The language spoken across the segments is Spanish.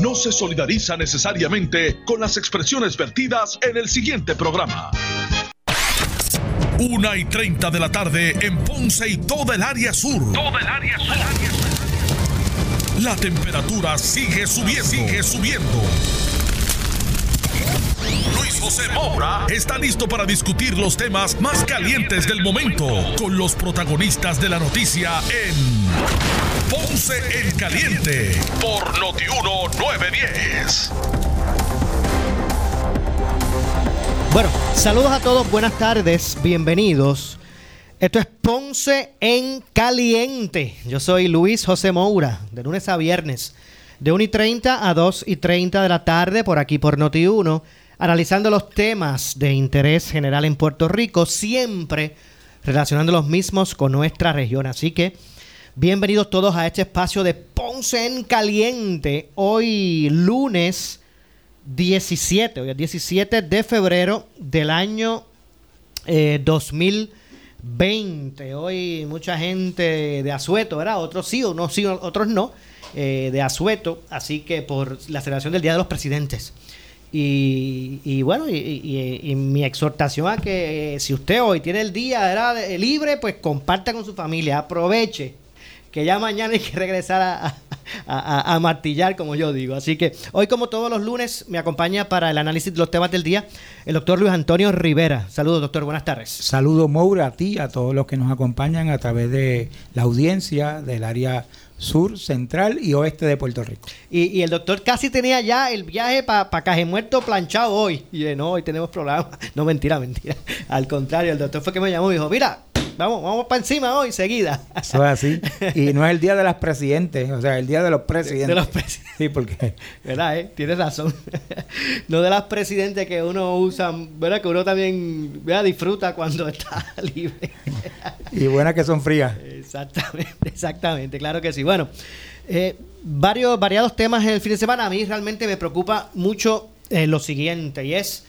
no se solidariza necesariamente con las expresiones vertidas en el siguiente programa. Una y 30 de la tarde en Ponce y toda el área sur. Toda el área sur. La temperatura sigue subiendo. Sigue subiendo. Luis José Moura está listo para discutir los temas más calientes del momento con los protagonistas de la noticia en Ponce en Caliente por Notiuno 910. Bueno, saludos a todos, buenas tardes, bienvenidos. Esto es Ponce en Caliente. Yo soy Luis José Moura, de lunes a viernes, de 1 y 30 a 2 y 30 de la tarde, por aquí por Noti1, analizando los temas de interés general en Puerto Rico, siempre relacionando los mismos con nuestra región. Así que bienvenidos todos a este espacio de Ponce en Caliente. Hoy lunes 17, hoy es 17 de febrero del año eh, 2020. Hoy mucha gente de Azueto, ¿verdad? Otros sí, unos sí, otros no, eh, de Azueto. Así que por la celebración del Día de los Presidentes. Y, y bueno, y, mi exhortación a que eh, si usted hoy tiene el día libre, pues comparta con su familia, aproveche, que ya mañana hay que regresar a, a- a- a martillar, como yo digo. Así que hoy, como todos los lunes, me acompaña para el análisis de los temas del día el doctor Luis Antonio Rivera. Saludos, doctor, buenas tardes. Saludo Moura a ti, a todos los que nos acompañan a través de la audiencia del área sur, central y oeste de Puerto Rico. Y, y el doctor casi tenía ya el viaje para pa Caje Muerto planchado hoy. Y yo, no, hoy tenemos problemas. No, mentira, mentira. Al contrario, el doctor fue que me llamó y dijo, mira, vamos, vamos para encima hoy, seguida. Eso es así. Y no es el día de las presidentes, o sea, el día de los presidentes. De los presidentes. Sí, porque ¿Verdad? Eh? Tienes razón. no de las presidentes que uno usa, ¿verdad? Que uno también ¿verdad? disfruta cuando está libre. y buenas que son frías. exactamente, exactamente, claro que sí. Bueno, eh, varios, variados temas en el fin de semana. A mí realmente me preocupa mucho eh, lo siguiente y es,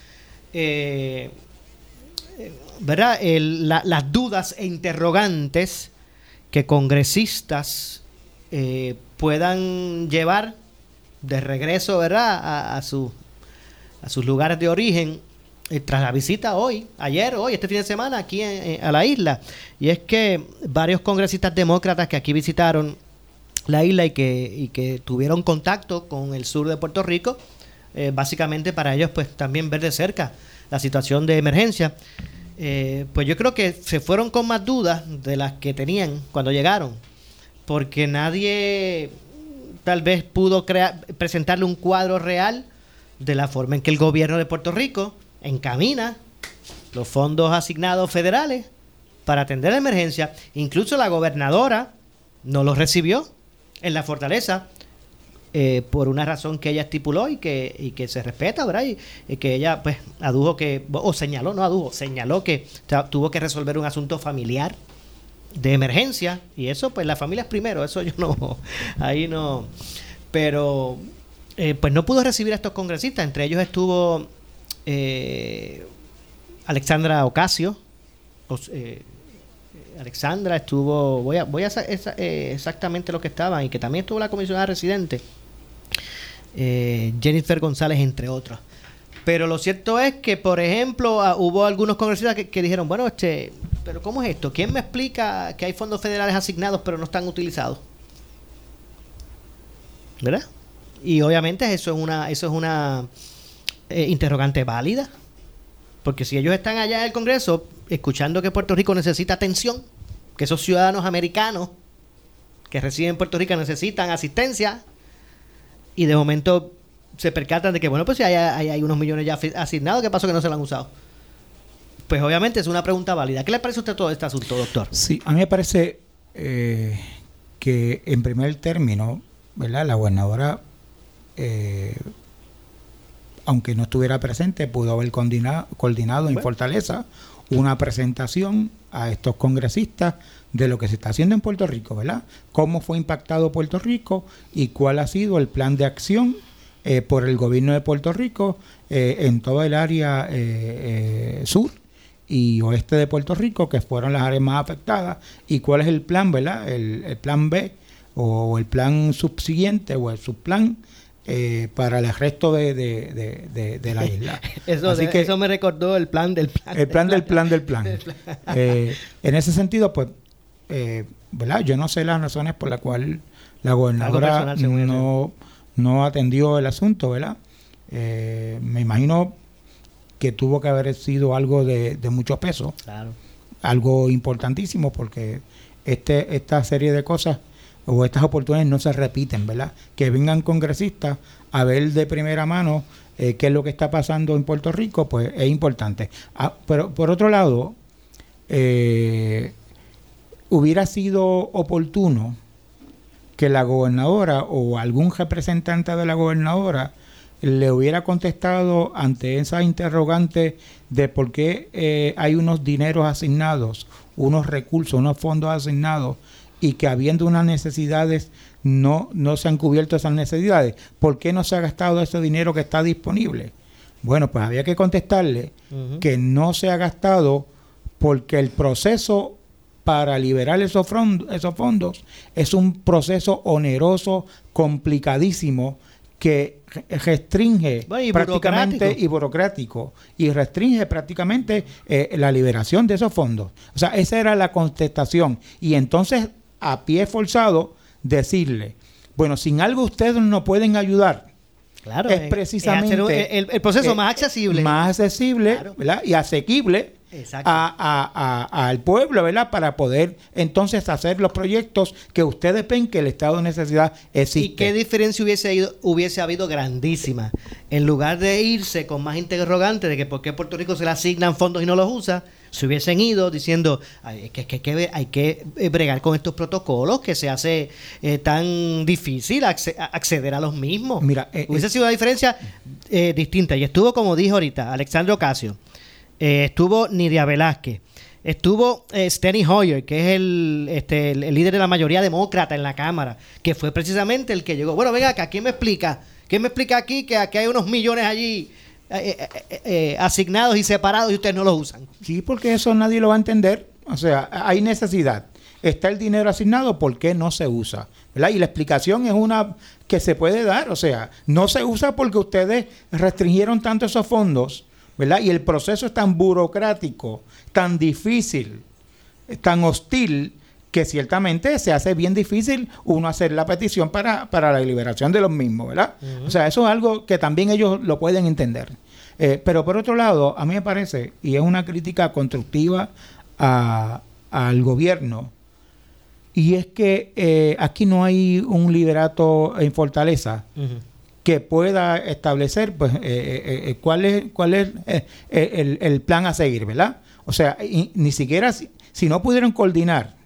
eh, ¿verdad? La- las dudas e interrogantes que congresistas eh, puedan llevar de regreso, ¿verdad? A, a su- a sus lugares de origen tras la visita hoy, ayer, hoy, este fin de semana aquí en- en- a la isla. Y es que varios congresistas demócratas que aquí visitaron la isla y que, y que tuvieron contacto con el sur de Puerto Rico, eh, básicamente para ellos pues también ver de cerca la situación de emergencia. Eh, pues yo creo que se fueron con más dudas de las que tenían cuando llegaron, porque nadie tal vez pudo crear, presentarle un cuadro real de la forma en que el gobierno de Puerto Rico encamina los fondos asignados federales para atender la emergencia. Incluso la gobernadora no los recibió en la fortaleza eh, por una razón que ella estipuló y que, y que se respeta, ¿verdad? Y, que ella pues adujo que, o señaló, no adujo, señaló que tuvo que resolver un asunto familiar de emergencia y eso pues la familia es primero, eso yo no, ahí no, pero eh, pues no pudo recibir a estos congresistas, entre ellos estuvo eh, Alexandra Ocasio, os- eh, Alexandra estuvo, voy a, voy a sa- esa- eh, exactamente lo que estaban y que también estuvo la comisionada residente, eh, Jennifer González, entre otros. Pero lo cierto es que, por ejemplo, ah, hubo algunos congresistas que, que dijeron, bueno, este, pero ¿cómo es esto? ¿Quién me explica que hay fondos federales asignados pero no están utilizados? ¿Verdad? Y obviamente eso es una, eso es una eh, interrogante válida. Porque si ellos están allá en el Congreso escuchando que Puerto Rico necesita atención, que esos ciudadanos americanos que residen en Puerto Rico necesitan asistencia, y de momento se percatan de que, bueno, pues si hay, hay, unos millones ya asignados, ¿qué pasó que no se lo han usado? Pues obviamente es una pregunta válida. ¿Qué le parece a usted todo este asunto, doctor? Sí, a mí me parece eh, que en primer término, ¿verdad? La gobernadora, eh, aunque no estuviera presente, pudo haber coordinado, coordinado en. Fortaleza una presentación a estos congresistas de lo que se está haciendo en Puerto Rico, ¿verdad? Cómo fue impactado Puerto Rico y cuál ha sido el plan de acción eh, por el gobierno de Puerto Rico eh, en toda el área eh, eh, sur y oeste de Puerto Rico, que fueron las áreas más afectadas, y cuál es el plan, ¿verdad? El, el plan B o el plan subsiguiente o el subplan eh, para el resto de, de, de, la isla. eso, Así que, eso me recordó el plan del plan. El plan del plan del plan. Eh, en ese sentido, pues, eh, ¿verdad? Yo no sé las razones por las cuales la gobernadora no, no atendió el asunto, ¿verdad? me imagino que tuvo que haber sido algo de, mucho peso. Claro. Algo importantísimo porque este, esta serie de cosas o estas oportunidades no se repiten, ¿verdad? Que vengan congresistas a ver de primera mano eh, qué es lo que está pasando en Puerto Rico, pues es importante. Ah, pero por otro lado, eh, hubiera sido oportuno que la gobernadora o algún representante de la gobernadora le hubiera contestado ante esa interrogante de por qué eh, hay unos dineros asignados, unos recursos, unos fondos asignados y que habiendo unas necesidades no, no se han cubierto esas necesidades. ¿Por qué no se ha gastado ese dinero que está disponible? Bueno, pues había que contestarle que no se ha gastado porque el proceso para liberar esos, esos fondos es un proceso oneroso, complicadísimo, que restringe prácticamente y burocrático y restringe prácticamente eh, la liberación de esos fondos. O sea, esa era la contestación. Y entonces a pie forzado decirle, bueno, sin algo ustedes no pueden ayudar. Claro, es precisamente el, proceso más accesible. Más accesible y asequible al pueblo, ¿verdad? Para poder entonces hacer los proyectos que ustedes ven que el estado de necesidad existe. ¿Y qué diferencia hubiese, ido, hubiese habido grandísima? En lugar de irse con más interrogantes de que por qué Puerto Rico se le asignan fondos y no los usa, se hubiesen ido diciendo hay que, que, hay que eh, bregar con estos protocolos que se hace eh, tan difícil acceder a los mismos. Mira, eh, hubiese sido una diferencia distinta. Y estuvo, como dijo ahorita, Alexandro Ocasio, estuvo Nidia Velázquez, estuvo Steny Hoyer, que es el, este, el, líder de la mayoría demócrata en la Cámara, que fue precisamente el que llegó. Bueno, venga acá, ¿quién me explica? ¿Quién me explica aquí que aquí hay unos millones allí eh, eh, eh, asignados y separados y ustedes no los usan. Sí, porque eso nadie lo va a entender. O sea, hay necesidad. Está el dinero asignado, ¿por qué no se usa? ¿verdad? Y la explicación es una que se puede dar. O sea, no se usa porque ustedes restringieron tanto esos fondos, ¿verdad? Y el proceso es tan burocrático, tan difícil, tan hostil, que ciertamente se hace bien difícil uno hacer la petición para, para la liberación de los mismos, ¿verdad? O sea, eso es algo que también ellos lo pueden entender. Eh, pero por otro lado, a mí me parece, y es una crítica constructiva al gobierno, y es que eh, aquí no hay un liderato en fortaleza que pueda establecer pues eh, cuál es cuál es el, el, plan a seguir, ¿verdad? O sea, ni siquiera si no pudieron coordinar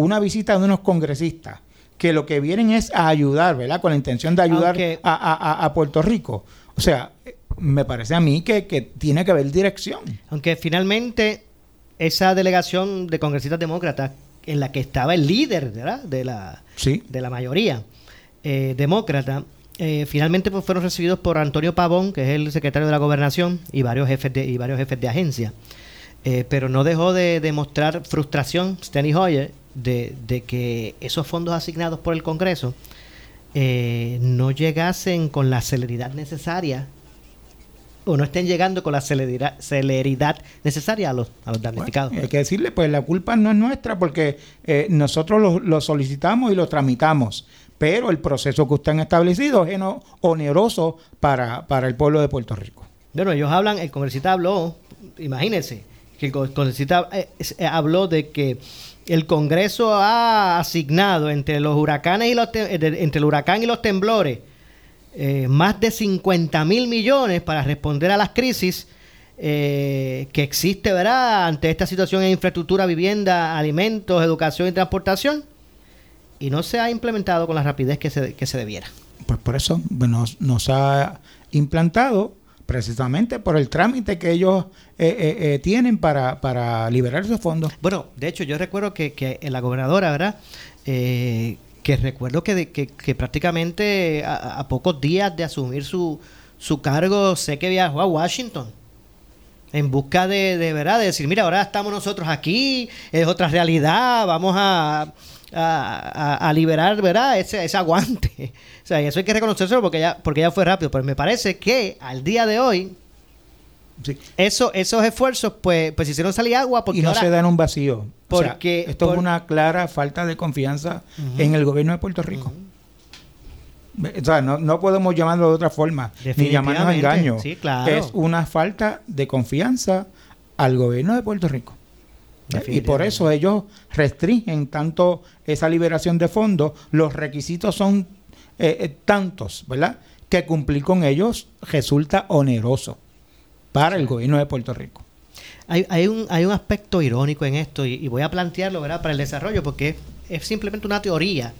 una visita de unos congresistas que lo que vienen es a ayudar, ¿verdad? Con la intención de ayudar a, Puerto Rico. O sea, me parece a mí que, tiene que haber dirección. Aunque finalmente esa delegación de congresistas demócratas en la que estaba el líder ¿verdad? de la de la mayoría eh, demócrata eh, finalmente pues, fueron recibidos por Antonio Pavón que es el secretario de la gobernación y varios jefes de y varios jefes de agencia eh, pero no dejó de demostrar frustración Steny Hoyer de, que esos fondos asignados por el Congreso eh, no llegasen con la celeridad necesaria o no estén llegando con la celeridad, celeridad necesaria a los, a los damnificados. hay que decirle, pues la culpa no es nuestra porque eh, nosotros lo, solicitamos y lo tramitamos, pero el proceso que usted han establecido es oneroso para, para el pueblo de Puerto Rico. Bueno, ellos hablan, el congresista habló, imagínense, que el congresista eh, habló de que el Congreso ha asignado entre los huracanes y los entre el huracán y los temblores eh, más de 50 mil millones para responder a las crisis eh, que existe, ¿verdad? Ante esta situación en infraestructura, vivienda, alimentos, educación y transportación. Y no se ha implementado con la rapidez que se, que se debiera. Pues por eso nos, nos ha implantado precisamente por el trámite que ellos eh, eh, eh, tienen para, para liberar esos fondos. Bueno, de hecho yo recuerdo que, que la gobernadora, ¿verdad? que recuerdo que, que, prácticamente a, pocos días de asumir su, su cargo, sé que viajó a Washington en busca de, de verdad, de decir, mira, ahora estamos nosotros aquí, es otra realidad, vamos a, a, liberar, ¿verdad? Ese, ese aguante. o sea, eso hay que reconocérselo porque ya, porque ya fue rápido. Pero me parece que al día de hoy, eso, esos esfuerzos, pues, pues hicieron salir agua porque y no se dan un vacío. Porque esto es una clara falta de confianza en el gobierno de Puerto Rico. O sea, no, no, podemos llamarlo de otra forma, ni llamarnos engaño. Sí, claro. Es una falta de confianza al gobierno de Puerto Rico. Y por eso ellos restringen tanto esa liberación de fondos. Los requisitos son eh, eh, tantos, ¿verdad? Que cumplir con ellos resulta oneroso para el gobierno de Puerto Rico. Hay, hay, un, hay un aspecto irónico en esto y, voy a plantearlo ¿verdad? para el desarrollo porque es simplemente una teoría.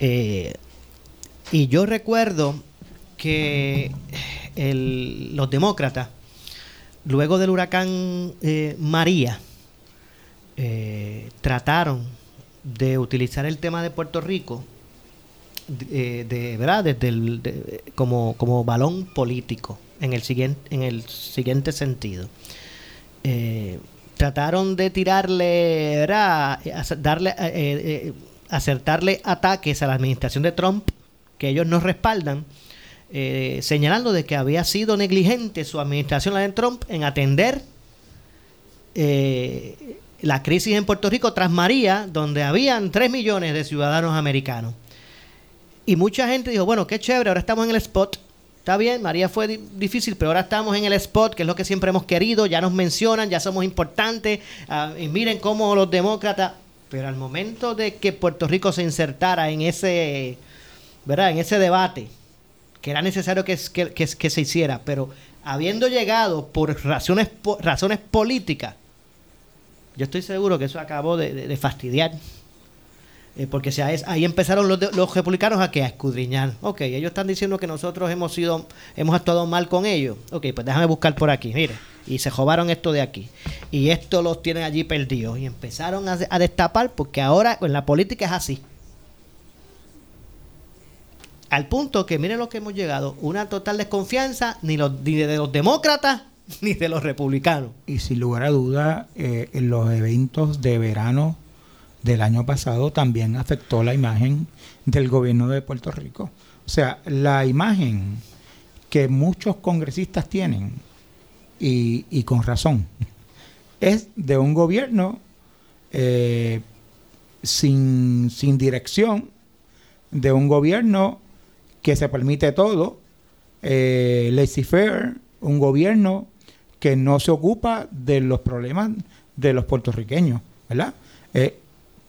Eh, y yo recuerdo que los demócratas, luego del huracán María, eh, trataron de utilizar el tema de Puerto Rico de, eh, verdad desde el, como, como balón político en el siguiente en el siguiente sentido eh, trataron de tirarle ¿verdad? darle acertarle ataques a la administración de Trump que ellos no respaldan señalando de que había sido negligente su administración la de Trump en atender eh, la crisis en Puerto Rico tras María, donde habían 3 millones de ciudadanos americanos. Y mucha gente dijo, bueno, qué chévere, ahora estamos en el spot. Está bien, María fue difícil, pero ahora estamos en el spot, que es lo que siempre hemos querido, ya nos mencionan, ya somos importantes, ah, y miren cómo los demócratas, pero al momento de que Puerto Rico se insertara en ese, ¿verdad? En ese debate, que era necesario que, se hiciera, pero habiendo llegado por razones, por razones políticas, yo estoy seguro que eso acabó de, fastidiar. Eh, porque ahí empezaron los, republicanos a escudriñar. Ok, ellos están diciendo que nosotros hemos sido, hemos actuado mal con ellos. Ok, pues déjame buscar por aquí, mire. Y se jobaron esto de aquí. Y esto los tienen allí perdidos. Y empezaron a, destapar porque ahora en la política es así. Al punto que miren lo que hemos llegado, una total desconfianza ni de los demócratas ni de los republicanos. Y sin lugar a duda, eh, los eventos de verano del año pasado también afectó la imagen del gobierno de Puerto Rico. O sea, la imagen que muchos congresistas tienen, y, con razón, es de un gobierno eh, sin, sin dirección, de un gobierno que se permite todo, eh, laissez-faire, un gobierno que no se ocupa de los problemas de los puertorriqueños, ¿verdad? Eh,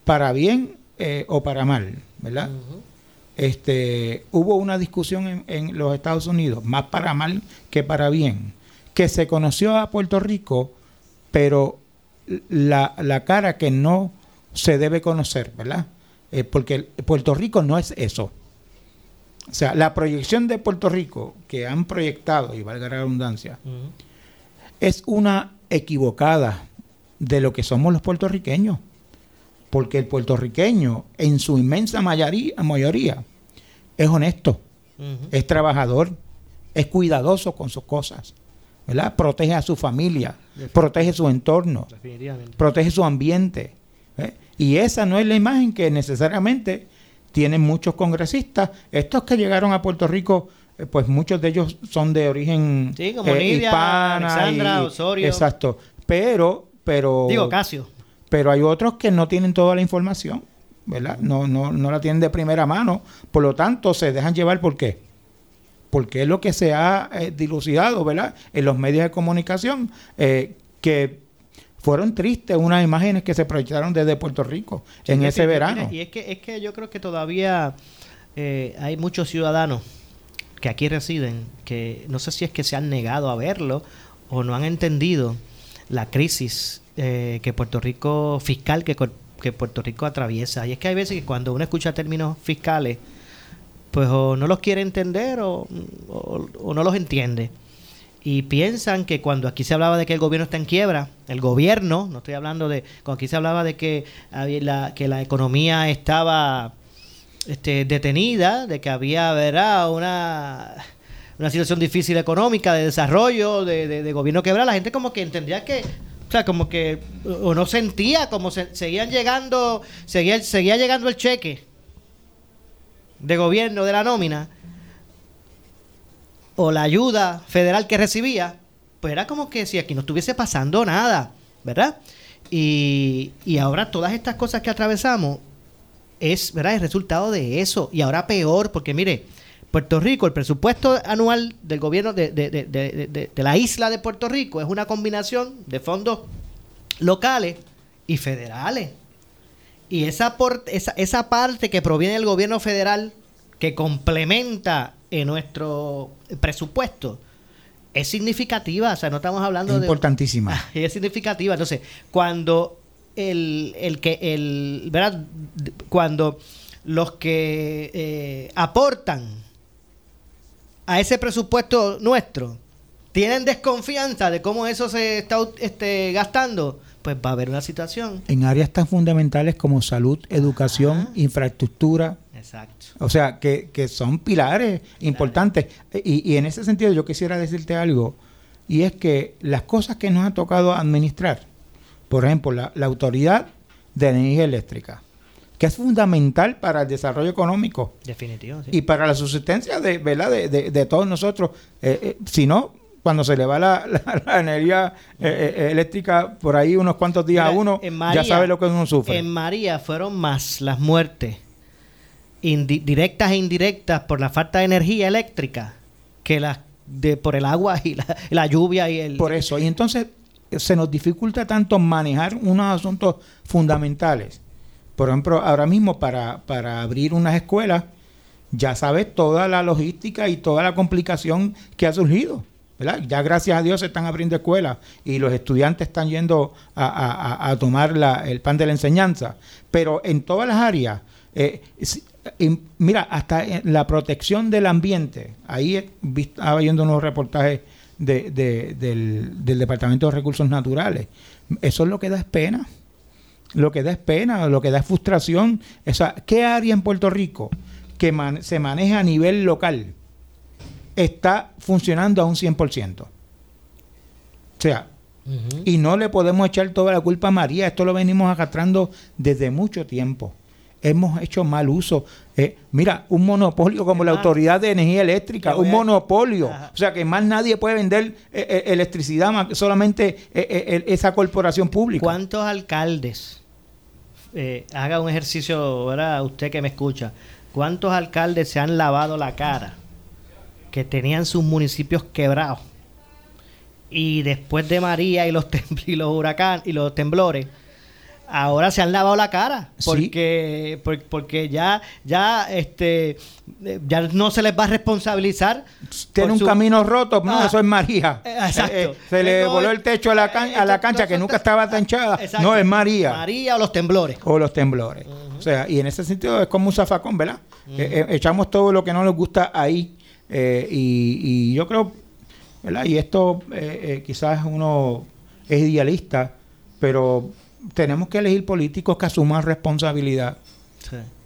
para bien eh, o para mal, ¿verdad? Este, hubo una discusión en, los Estados Unidos, más para mal que para bien, que se conoció a Puerto Rico, pero la, la cara que no se debe conocer, ¿verdad? Eh, porque Puerto Rico no es eso. O sea, la proyección de Puerto Rico que han proyectado, y valga la redundancia, es una equivocada de lo que somos los puertorriqueños. Porque el puertorriqueño, en su inmensa mayoría, es honesto, es trabajador, es cuidadoso con sus cosas, ¿verdad? Protege a su familia, protege su entorno, protege su ambiente. ¿eh? Y esa no es la imagen que necesariamente tienen muchos congresistas. Estos que llegaron a Puerto Rico pues muchos de ellos son de origen sí, como eh, hispana Osorio. Exacto. Pero, pero. Digo, Casio. Pero hay otros que no tienen toda la información, ¿verdad? No, no, no la tienen de primera mano. Por lo tanto, se dejan llevar por qué. Porque es lo que se ha eh, dilucidado, ¿verdad? En los medios de comunicación, que fueron tristes unas imágenes que se proyectaron desde Puerto Rico en ese verano. y es que, es que yo creo que todavía hay muchos ciudadanos que aquí residen, que no sé si es que se han negado a verlo o no han entendido la crisis eh, que Puerto Rico fiscal que, que Puerto Rico atraviesa. Y es que hay veces que cuando uno escucha términos fiscales, pues o no los quiere entender o, no los entiende. Y piensan que cuando aquí se hablaba de que el gobierno está en quiebra, el gobierno, no estoy hablando de, cuando aquí se hablaba de que, que la economía estaba este, detenida, de que había ¿verdad? Una, una situación difícil económica, de desarrollo, de, de, gobierno quebrado, la gente como que entendía que O sea, como que o no sentía, como se, seguían llegando, seguía, seguía llegando el cheque de gobierno de la nómina o la ayuda federal que recibía, pues era como que si aquí no estuviese pasando nada, ¿verdad? Y, y ahora todas estas cosas que atravesamos es, ¿verdad? el resultado de eso. Y ahora peor, porque mire, Puerto Rico, el presupuesto anual del gobierno de, de, de, de, la isla de Puerto Rico es una combinación de fondos locales y federales. Y esa, esa, esa parte que proviene del gobierno federal, que complementa en nuestro presupuesto, es significativa. O sea, no estamos hablando de. Importantísima. Es significativa. Entonces, cuando el, el que. El, ¿verdad? Cuando los que eh, aportan a ese presupuesto nuestro tienen desconfianza de cómo eso se está este, gastando, pues va a haber una situación. En áreas tan fundamentales como salud, educación, infraestructura. Exacto. O sea, que, que son pilares importantes. Y, y, en ese sentido yo quisiera decirte algo, y es que las cosas que nos ha tocado administrar, por ejemplo, la, la autoridad de energía eléctrica, que es fundamental para el desarrollo económico. Definitivo, Y para la subsistencia de, ¿verdad? de, de, todos nosotros. Eh, eh, si no, cuando se le va la, energía eh, eléctrica por ahí unos cuantos días a uno, ya sabe lo que uno sufre. En María fueron más las muertes directas e indirectas por la falta de energía eléctrica que las de por el agua y la, la lluvia y el... Por eso, y entonces se nos dificulta tanto manejar unos asuntos fundamentales por ejemplo, ahora mismo para, para abrir unas escuelas, ya sabes toda la logística y toda la complicación que ha surgido. Ya gracias a Dios se están abriendo escuelas y los estudiantes están yendo a, tomar el pan de la enseñanza. Pero en todas las áreas, eh, mira, hasta la protección del ambiente, ahí estaba viendo unos reportajes del, del Departamento de Recursos Naturales, eso es lo que da pena lo que da es pena, lo que da es frustración. ¿Qué área en Puerto Rico que se maneja a nivel local está funcionando a un 100%? O sea, y no le podemos echar toda la culpa a María, esto lo venimos arrastrando desde mucho tiempo. Hemos hecho mal uso. Eh, mira, un monopolio como la Autoridad de Energía Eléctrica, un monopolio. O sea, que más nadie puede vender eh, eh, electricidad, solamente esa corporación pública. ¿Cuántos alcaldes haga un ejercicio, ahora usted que me escucha, ¿cuántos alcaldes se han lavado la cara que tenían sus municipios quebrados? Y después de María y los, y los huracanes y los temblores, ahora se han lavado la cara porque porque ya ya este ya no se les va a responsabilizar tiene un camino roto. No ah, eso es María. Eh, exacto. Eh, se le voló el techo a la, a la cancha que nunca estaba tanchada no es María. María o los temblores. O los temblores. O sea y en ese sentido es como un zafacón verdad eh, echamos todo lo que no nos gusta ahí y, y, yo creo verdad y esto quizás uno es idealista pero tenemos que elegir políticos que asuman responsabilidad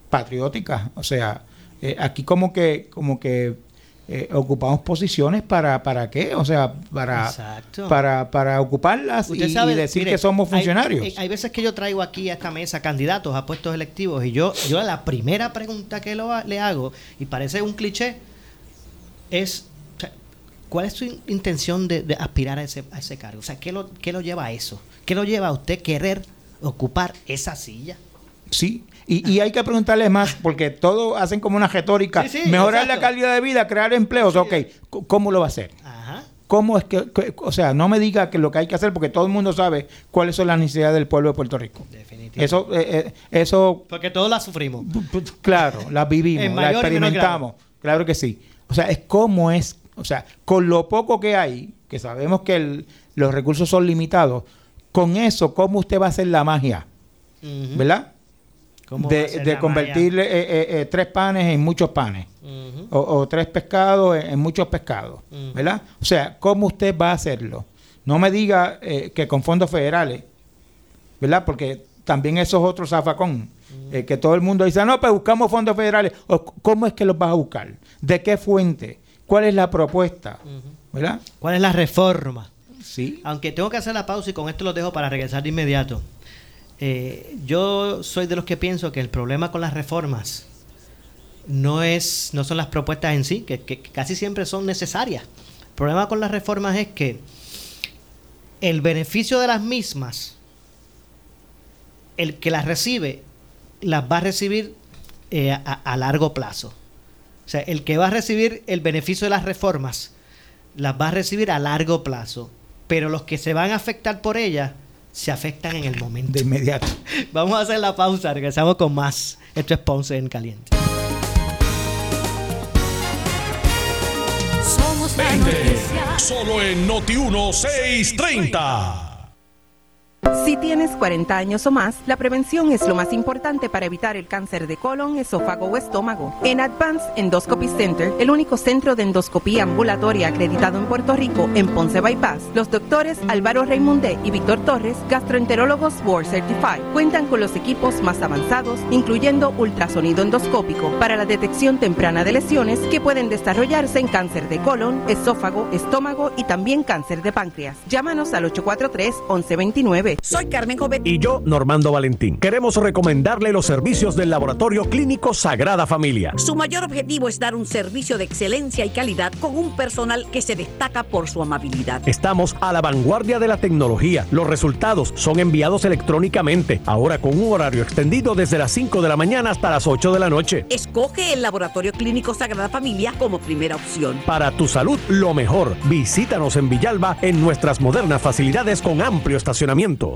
patriótica. O sea, eh, aquí como que, como que eh, ocupamos posiciones para, para qué, o sea, para, para, para ocuparlas y, decir que somos funcionarios. Hay, veces que yo traigo aquí a esta mesa candidatos a puestos electivos y yo, yo la primera pregunta que lo, le hago, y parece un cliché, es ¿cuál es su intención de, aspirar a ese, a ese cargo? O sea, ¿qué lo, ¿qué lo lleva a eso? ¿Qué lo lleva a usted querer ocupar esa silla? Sí, y, hay que preguntarle más, porque todos hacen como una retórica, mejorar la calidad de vida, crear empleos, ok, ¿cómo lo va a hacer? ¿Cómo es que, o sea, no me diga que lo que hay que hacer, porque todo el mundo sabe cuáles son las necesidades del pueblo de Puerto Rico. Definitivamente. Eso, eh, eh, eso... Porque todos las sufrimos. Claro, las vivimos, las experimentamos, claro que sí. O sea, es cómo es, o sea, con lo poco que hay, que sabemos que los recursos son con eso, ¿cómo usted va a hacer la magia? ¿Verdad? de, convertir eh, eh, eh, tres panes en muchos panes. o, tres pescados en, muchos pescados. ¿Verdad? O sea, ¿cómo usted va a hacerlo? No me diga que con fondos federales. ¿Verdad? Porque también eso es otro zafacón. que todo el mundo dice, no, pues buscamos fondos federales. ¿Cómo es que los vas a buscar? ¿De qué fuente? ¿Cuál es la propuesta? ¿Verdad? ¿Cuál es la reforma? Sí. Aunque tengo que hacer la pausa y con esto lo dejo para regresar de inmediato. Eh, yo soy de los que pienso que el problema con las reformas no es no son las propuestas en sí, que, que casi siempre son necesarias. El problema con las reformas es que el beneficio de las mismas, el que las recibe, las va a recibir eh, a, largo plazo. O sea, el que va a recibir el beneficio de las reformas, las va a recibir a largo plazo. Pero los que se van a afectar por ellas, se afectan en el momento. De inmediato. Vamos a hacer la pausa, regresamos con más. Esto es Ponce en Caliente. Somos la Solo en Noti 1630. Si tienes 40 años o más, la prevención es lo más importante para evitar el cáncer de colon, esófago o estómago. En Advanced Endoscopy Center, el único centro de endoscopía ambulatoria acreditado en Puerto Rico en Ponce Bypass, los doctores Álvaro Raimundé y Víctor Torres, gastroenterólogos Board Certified, cuentan con los equipos más avanzados, incluyendo ultrasonido endoscópico para la detección temprana de lesiones que pueden desarrollarse en cáncer de colon, esófago, estómago y también cáncer de páncreas. Llámanos al 843 1129 soy Carmen Jovet. Y yo, Normando Valentín. Queremos recomendarle los servicios del Laboratorio Clínico Sagrada Familia. Su mayor objetivo es dar un servicio de excelencia y calidad con un personal que se destaca por su amabilidad. Estamos a la vanguardia de la tecnología. Los resultados son enviados electrónicamente, ahora con un horario extendido desde las 5 de la mañana hasta las 8 de la noche. Escoge el Laboratorio Clínico Sagrada Familia como primera opción. Para tu salud, lo mejor. Visítanos en Villalba en nuestras modernas facilidades con amplio estacionamiento.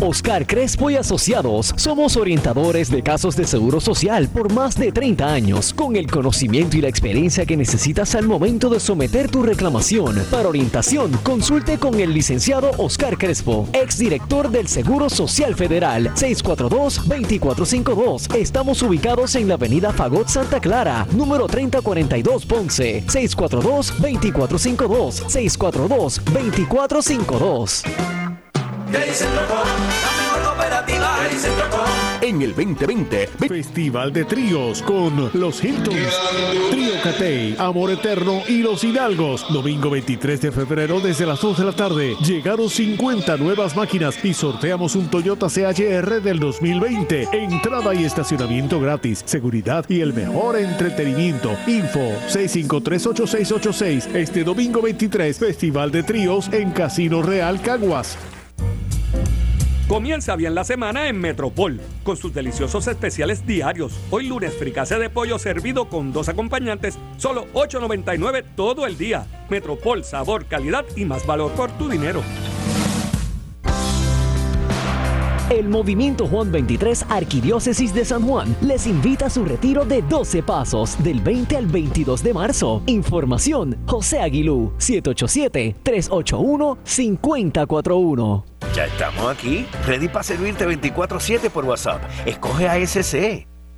Oscar Crespo y Asociados somos orientadores de casos de seguro social por más de 30 años, con el conocimiento y la experiencia que necesitas al momento de someter tu reclamación. Para orientación, consulte con el licenciado Oscar Crespo, exdirector del Seguro Social Federal, 642-2452. Estamos ubicados en la avenida Fagot Santa Clara, número 3042 Ponce, 642-2452, 642-2452. En el 2020, Festival de Tríos con Los Hiltons, Trío Catey, Amor Eterno y Los Hidalgos. Domingo 23 de febrero desde las 2 de la tarde. Llegaron 50 nuevas máquinas y sorteamos un Toyota CHR del 2020. Entrada y estacionamiento gratis, seguridad y el mejor entretenimiento. Info 6538686. Este domingo 23, Festival de Tríos en Casino Real Caguas. Comienza bien la semana en Metropol, con sus deliciosos especiales diarios. Hoy lunes, fricase de pollo servido con dos acompañantes, solo $8.99 todo el día. Metropol, sabor, calidad y más valor por tu dinero. El Movimiento Juan 23 Arquidiócesis de San Juan les invita a su retiro de 12 pasos del 20 al 22 de marzo. Información José Aguilú 787-381-5041. Ya estamos aquí, ready para servirte 24/7 por WhatsApp. Escoge ASC.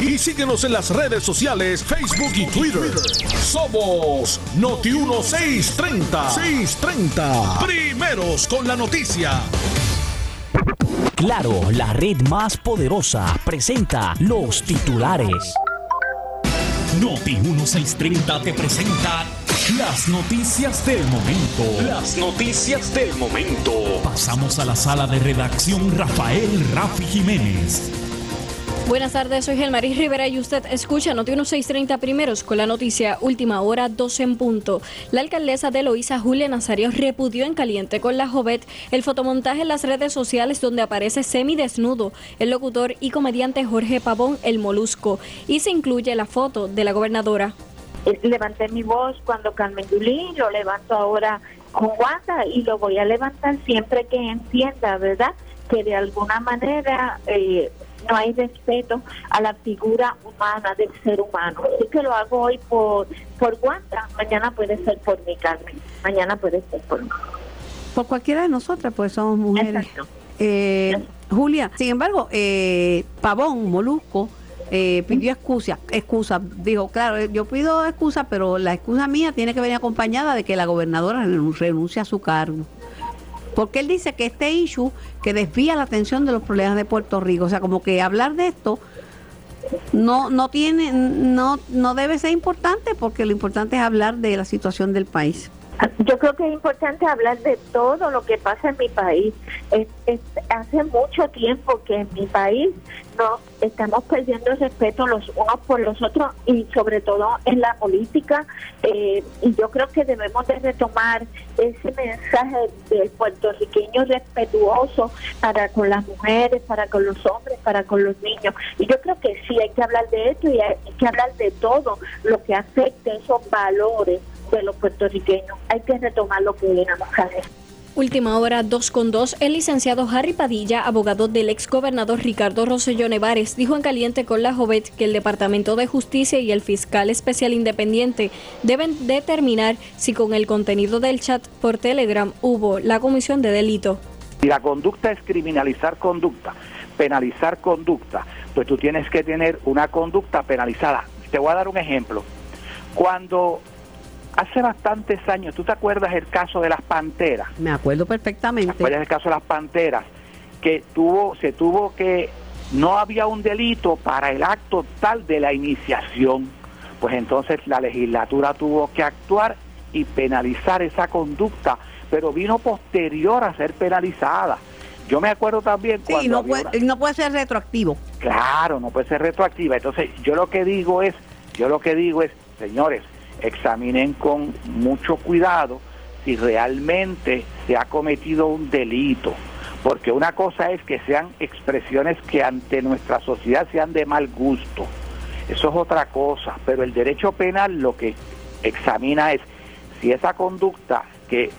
y síguenos en las redes sociales, Facebook y Twitter. Somos Noti 1630. 630. Primeros con la noticia. Claro, la red más poderosa presenta los titulares. Noti 1630 te presenta las noticias del momento. Las noticias del momento. Pasamos a la sala de redacción Rafael Rafi Jiménez. Buenas tardes, soy Gelmaris Rivera y usted escucha Noti 1630 primeros con la noticia Última Hora 12 en punto. La alcaldesa de Loíza, Julia Nazario, repudió en caliente con la Jovet el fotomontaje en las redes sociales donde aparece semidesnudo el locutor y comediante Jorge Pavón, el Molusco, y se incluye la foto de la gobernadora. Eh, levanté mi voz cuando Carmen Yulín, lo levanto ahora con Wanda y lo voy a levantar siempre que entienda, ¿verdad? Que de alguna manera... Eh, no hay respeto a la figura humana del ser humano. Así que lo hago hoy por, por Wanda, mañana puede ser por mi Carmen, mañana puede ser por mí. Por cualquiera de nosotras, pues somos mujeres. Eh, Julia, sin embargo, eh, Pavón, Molusco, eh, pidió excusa, excusa, dijo, claro, yo pido excusa, pero la excusa mía tiene que venir acompañada de que la gobernadora renuncia a su cargo. Porque él dice que este issue que desvía la atención de los problemas de Puerto Rico, o sea, como que hablar de esto no no tiene no no debe ser importante porque lo importante es hablar de la situación del país. Yo creo que es importante hablar de todo lo que pasa en mi país. hace mucho tiempo que en mi país no estamos perdiendo respeto los unos por los otros y sobre todo en la política. Eh, y yo creo que debemos de retomar ese mensaje del puertorriqueño respetuoso para con las mujeres, para con los hombres, para con los niños. Y yo creo que sí hay que hablar de esto y hay que hablar de todo lo que afecte esos valores de los puertorriqueños. Hay que retomar lo que éramos hacer. Última hora 2 con 2. El licenciado Harry Padilla, abogado del ex gobernador Ricardo Rosselló Nevares, dijo en caliente con la Jovet que el Departamento de Justicia y el fiscal especial independiente deben determinar si con el contenido del chat por Telegram hubo la comisión de delito. Si la conducta es criminalizar conducta, penalizar conducta, pues tú tienes que tener una conducta penalizada. Te voy a dar un ejemplo. Cuando Hace bastantes años, ¿tú te acuerdas el caso de las panteras? Me acuerdo perfectamente. ¿Te acuerdas el caso de las panteras? Que tuvo, se tuvo que, no había un delito para el acto tal de la iniciación. Pues entonces la legislatura tuvo que actuar y penalizar esa conducta, pero vino posterior a ser penalizada. Yo me acuerdo también sí, no puede, no puede ser retroactivo. Claro, no puede ser retroactiva. Entonces, yo lo que digo es, yo lo que digo es, señores, examinen con mucho cuidado si realmente se ha cometido un delito. Porque una cosa es que sean expresiones que ante nuestra sociedad sean de mal gusto. Eso es otra cosa. Pero el derecho penal lo que examina es si esa conducta que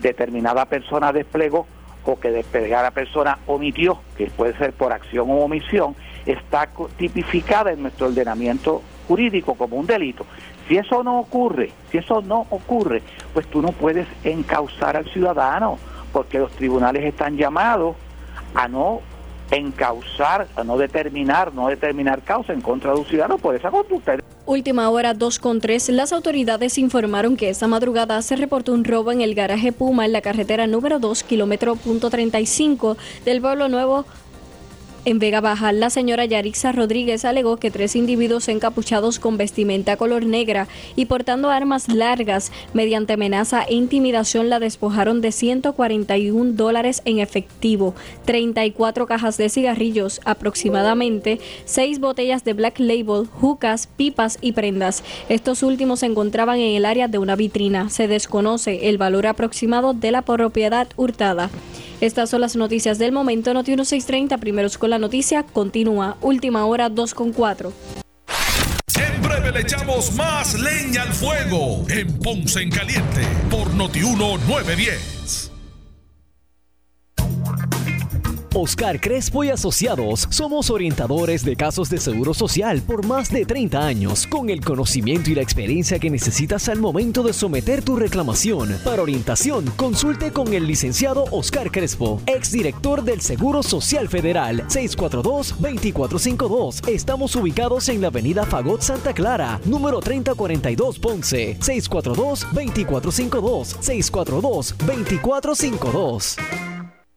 determinada persona desplegó o que desplegada persona omitió, que puede ser por acción o omisión, está tipificada en nuestro ordenamiento jurídico como un delito. Si eso no ocurre, si eso no ocurre, pues tú no puedes encauzar al ciudadano, porque los tribunales están llamados a no encauzar, a no determinar, no determinar causa en contra de un ciudadano por esa conducta. Última hora 2 con 3. Las autoridades informaron que esta madrugada se reportó un robo en el garaje Puma en la carretera número 2, kilómetro punto 35 del pueblo nuevo en Vega Baja, la señora Yarixa Rodríguez alegó que tres individuos encapuchados con vestimenta color negra y portando armas largas mediante amenaza e intimidación la despojaron de 141 dólares en efectivo, 34 cajas de cigarrillos, aproximadamente 6 botellas de Black Label, jucas, pipas y prendas. Estos últimos se encontraban en el área de una vitrina. Se desconoce el valor aproximado de la propiedad hurtada. Estas son las noticias del momento. Noti 1630, primeros con noticia, continúa. Última hora 2 con 4. En breve le echamos más leña al fuego en Ponce en Caliente por Noti 910. Oscar Crespo y Asociados somos orientadores de casos de seguro social por más de 30 años, con el conocimiento y la experiencia que necesitas al momento de someter tu reclamación. Para orientación, consulte con el licenciado Oscar Crespo, exdirector del Seguro Social Federal, 642-2452. Estamos ubicados en la avenida Fagot Santa Clara, número 3042 Ponce, 642-2452, 642-2452.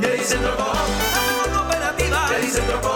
¿Qué dice Trocó? Estamos en operativa. ¿Qué dice Trocó?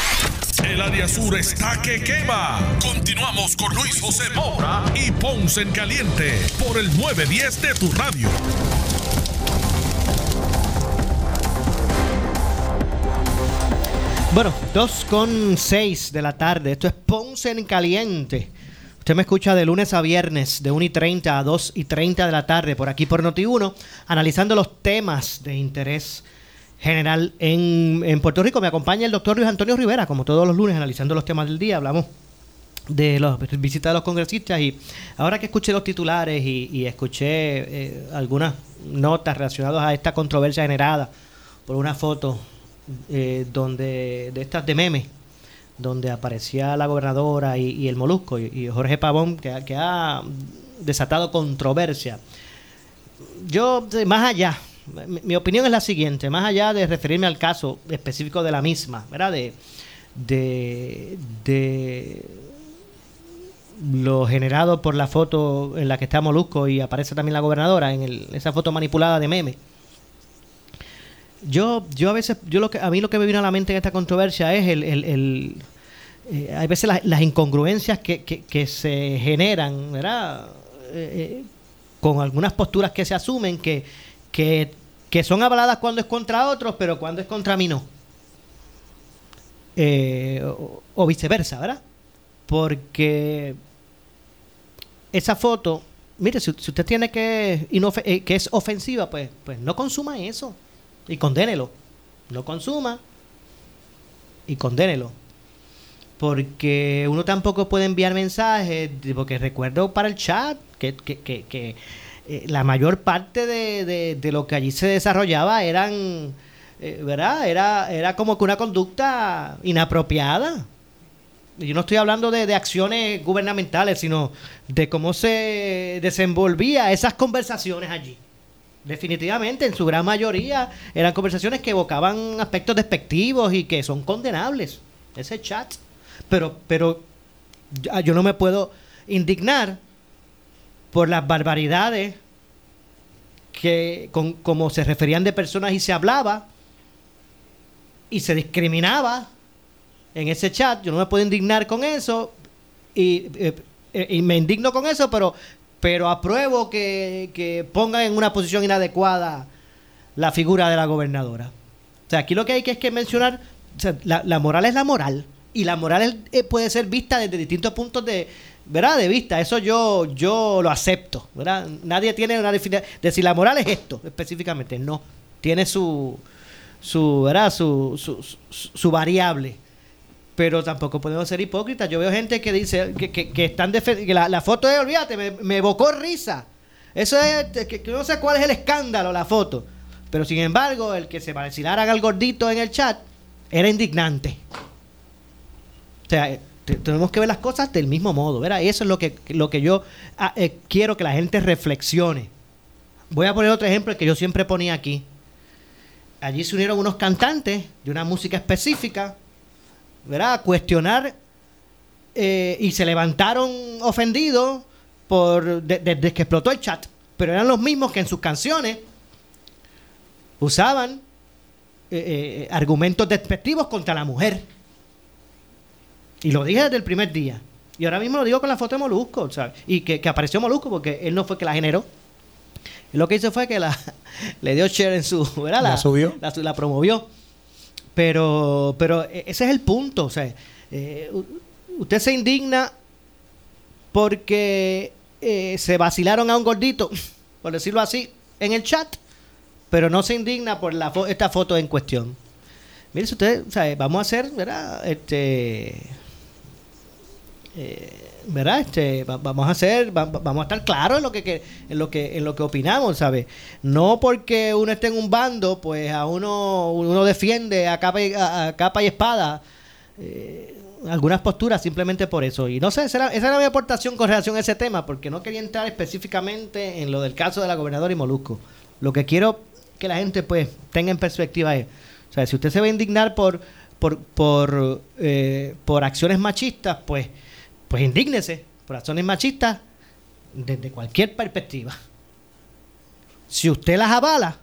El área sur está que quema. Continuamos con Luis José Moura y Ponce en Caliente por el 910 de tu radio. Bueno, 2 con 6 de la tarde. Esto es Ponce en Caliente. Usted me escucha de lunes a viernes, de 1 y 30 a 2 y 30 de la tarde, por aquí por Noti1, analizando los temas de interés general en, Puerto Rico. Me acompaña el doctor Luis Antonio Rivera, como todos los lunes, analizando los temas del día. Hablamos de las visitas de los congresistas y ahora que escuché los titulares y, escuché eh, algunas notas relacionadas a esta controversia generada por una foto eh, donde de estas de meme donde aparecía la gobernadora y, el molusco y, Jorge Pavón que, que ha desatado controversia yo más allá mi, opinión es la siguiente, más allá de referirme al caso específico de la misma, ¿verdad? De, de, lo generado por la foto en la que está Molusco y aparece también la gobernadora en esa foto manipulada de meme. Yo, yo a veces, yo lo que, a mí lo que me vino a la mente en esta controversia es el, el, eh, hay veces las, incongruencias que, que, se generan, ¿verdad? Eh, eh, con algunas posturas que se asumen que que, son avaladas cuando es contra otros, pero cuando es contra mí no. Eh, o, viceversa, ¿verdad? Porque esa foto, mire, si, usted tiene que, eh, que es ofensiva, pues, pues no consuma eso y condénelo. No consuma y condénelo. Porque uno tampoco puede enviar mensajes, porque recuerdo para el chat que, que, que eh, la mayor parte de, de, lo que allí se desarrollaba eran, eh, ¿verdad? Era, era como que una conducta inapropiada. Yo no estoy hablando de, de, acciones gubernamentales, sino de cómo se desenvolvía esas conversaciones allí. Definitivamente, en su gran mayoría, eran conversaciones que evocaban aspectos despectivos y que son condenables. Ese chat. Pero, pero yo no me puedo indignar por las barbaridades que con, como se referían de personas y se hablaba y se discriminaba en ese chat. Yo no me puedo indignar con eso y, eh, y me indigno con eso, pero, pero apruebo que, que pongan en una posición inadecuada la figura de la gobernadora. O sea, aquí lo que hay que es que mencionar, la, la moral es la moral y la moral eh, puede ser vista desde distintos puntos de, ¿verdad? de vista. Eso yo, yo lo acepto. ¿verdad? Nadie tiene una definición de si la moral es esto específicamente. No. Tiene su, su, ¿verdad? Su, su, su, variable. Pero tampoco podemos ser hipócritas. Yo veo gente que dice que, que, están que la, la, foto es, olvídate, me, me evocó risa. Eso es, que, no sé cuál es el escándalo, la foto. Pero sin embargo, el que se vacilaran al gordito en el chat era indignante. O sea, tenemos que ver las cosas del mismo modo, ¿verdad? Eso es lo que, lo que yo ah, eh, quiero que la gente reflexione. Voy a poner otro ejemplo que yo siempre ponía aquí. Allí se unieron unos cantantes de una música específica, ¿verdad? A cuestionar eh, y se levantaron ofendidos por desde que explotó el chat. Pero eran los mismos que en sus canciones usaban eh, argumentos despectivos contra la mujer. Y lo dije desde el primer día. Y ahora mismo lo digo con la foto de Molusco, ¿sabes? Y que, apareció Molusco porque él no fue que la generó. lo que hizo fue que la le dio share en su, ¿verdad? La, subió. La, promovió. Pero, pero e, ese es el punto. O sea, eh, usted se indigna porque eh, se vacilaron a un gordito, por decirlo así, en el chat, pero no se indigna por la esta foto en cuestión. Mire, si usted, o sea, vamos a hacer, ¿verdad? Este eh, ¿verdad? Este, vamos a hacer, vamos a estar claros en lo que, en lo que en lo que opinamos, ¿sabes? No porque uno esté en un bando, pues a uno uno defiende a capa y, a, capa y espada eh, algunas posturas simplemente por eso. Y no sé, esa era, esa era mi aportación con relación a ese tema, porque no quería entrar específicamente en lo del caso de la gobernadora y Molusco. Lo que quiero que la gente pues tenga en perspectiva es, o sea, si usted se va a indignar por por por, eh, por acciones machistas, pues pues indígnese por acciones machistas desde cualquier perspectiva. Si usted las avala,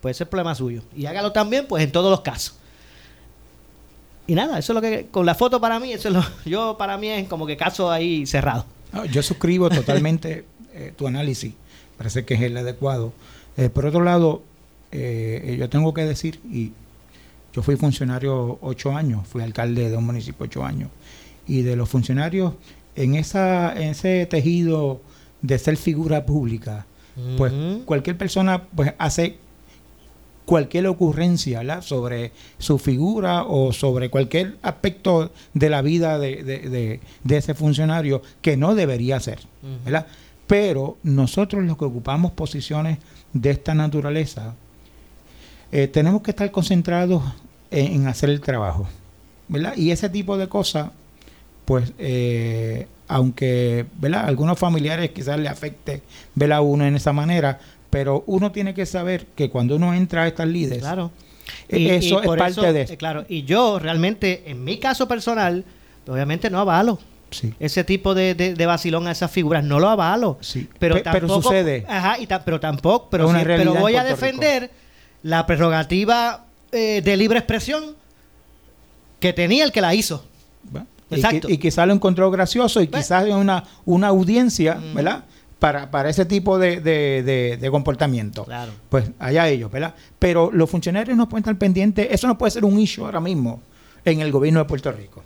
pues ese es problema suyo. Y hágalo también, pues en todos los casos. Y nada, eso es lo que, con la foto para mí, eso es lo, yo para mí es como que caso ahí cerrado. yo suscribo totalmente eh, tu análisis, parece que es el adecuado. Eh, por otro lado, eh, yo tengo que decir, y yo fui funcionario ocho años, fui alcalde de un municipio ocho años, y de los funcionarios en, esa, en ese tejido de ser figura pública, pues cualquier persona pues hace cualquier ocurrencia sobre su figura o sobre cualquier aspecto de la vida de, ese funcionario que no debería ser. ¿verdad? Pero nosotros los que ocupamos posiciones de esta naturaleza, eh, tenemos que estar concentrados en, hacer el trabajo. ¿verdad? Y ese tipo de cosas, pues, eh, aunque ¿verdad? algunos familiares quizás le afecte ver a uno en esa manera, pero uno tiene que saber que cuando uno entra a estas líderes, claro. E-, eso es parte de eso. Claro, y yo realmente, en mi caso personal, obviamente no avalo. Ese tipo de, de, vacilón a esas figuras, no lo avalo. Sí. Pero, pero sucede. Ajá, y pero tampoco, pero, pero voy a defender la prerrogativa eh, de libre expresión que tenía el que la hizo. Exacto. Y, quizás lo encontró gracioso y quizás en una, una audiencia, ¿verdad? para, para ese tipo de, de, comportamiento. Claro. Pues allá ellos, ¿verdad? Pero los funcionarios no pueden estar pendientes, eso no puede ser un issue ahora mismo en el gobierno de Puerto Rico.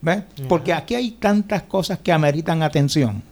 ¿Ves? Porque aquí hay tantas cosas que ameritan atención,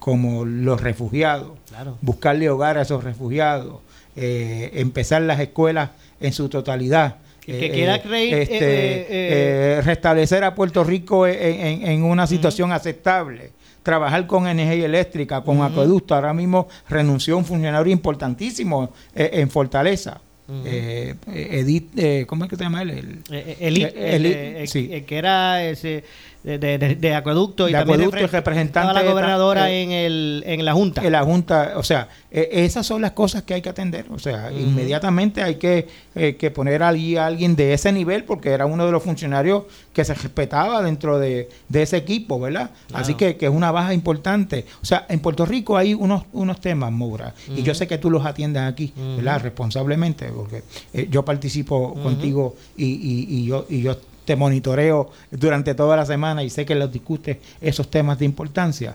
como los refugiados, buscarle hogar a esos refugiados, eh, empezar las escuelas en su totalidad. Que, eh, quiera creer, este, eh, restablecer a Puerto Rico en, en una situación aceptable trabajar con energía eléctrica, con acueducto. Ahora mismo renunció un funcionario importantísimo eh, en Fortaleza. Eh, Edith, eh, ¿cómo es que se llama él? El, que era ese de, acueducto y también representante la gobernadora en, el, en la Junta. En la Junta, o sea, e, esas son las cosas que hay que atender. O sea, inmediatamente hay que, eh, que poner allí a alguien de ese nivel porque era uno de los funcionarios que se respetaba dentro de, ese equipo, ¿verdad? Así que, que, es una baja importante. O sea, en Puerto Rico hay unos, unos temas, Moura, y yo sé que tú los atiendes aquí, ¿verdad? Responsablemente, porque eh, yo participo contigo y, y, y, yo, y yo te monitoreo durante toda la semana y sé que los discutes esos temas de importancia.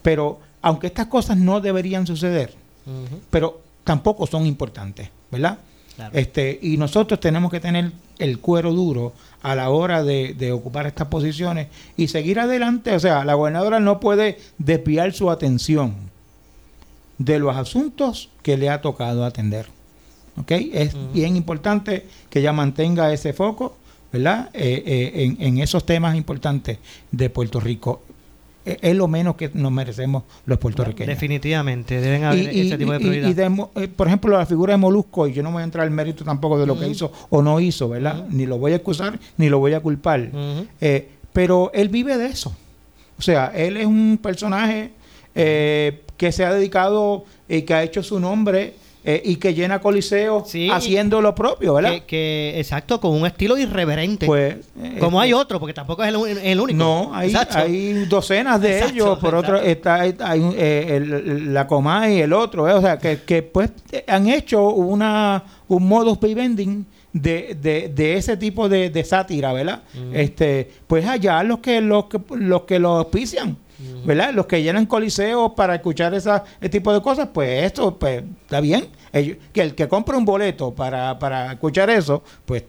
Pero aunque estas cosas no deberían suceder, pero tampoco son importantes, ¿verdad? Este, y nosotros tenemos que tener el cuero duro a la hora de, de, ocupar estas posiciones y seguir adelante. O sea, la gobernadora no puede desviar su atención de los asuntos que le ha tocado atender. ¿Ok? Es bien importante que ella mantenga ese foco ¿verdad? Eh, eh, en, esos temas importantes de Puerto Rico. E, es lo menos que nos merecemos los puertorriqueños. Definitivamente, deben haber ese tipo de prioridad. Y, eh, por ejemplo, la figura de Molusco, y yo no voy a entrar al mérito tampoco de lo que hizo o no hizo, ¿verdad? Ni lo voy a excusar, ni lo voy a culpar. pero él vive de eso. O sea, él es un personaje que se ha dedicado y que ha hecho su nombre eh, y que llena Coliseo haciendo lo propio, ¿verdad? Que, exacto, con un estilo irreverente. Pues, eh, como hay otro, porque tampoco es el, único. No, hay, hay docenas de ellos. Por otro, está hay, eh, el, la Comay y el otro, o sea, que, que pues han hecho una un modus vivendi de, de, de, ese tipo de, de sátira, ¿verdad? Este, pues allá los que los que los que lo auspician. ¿Verdad? Los que llenan coliseos para escuchar esa, ese tipo de cosas, pues esto pues está bien. que el que compra un boleto para, para escuchar eso, pues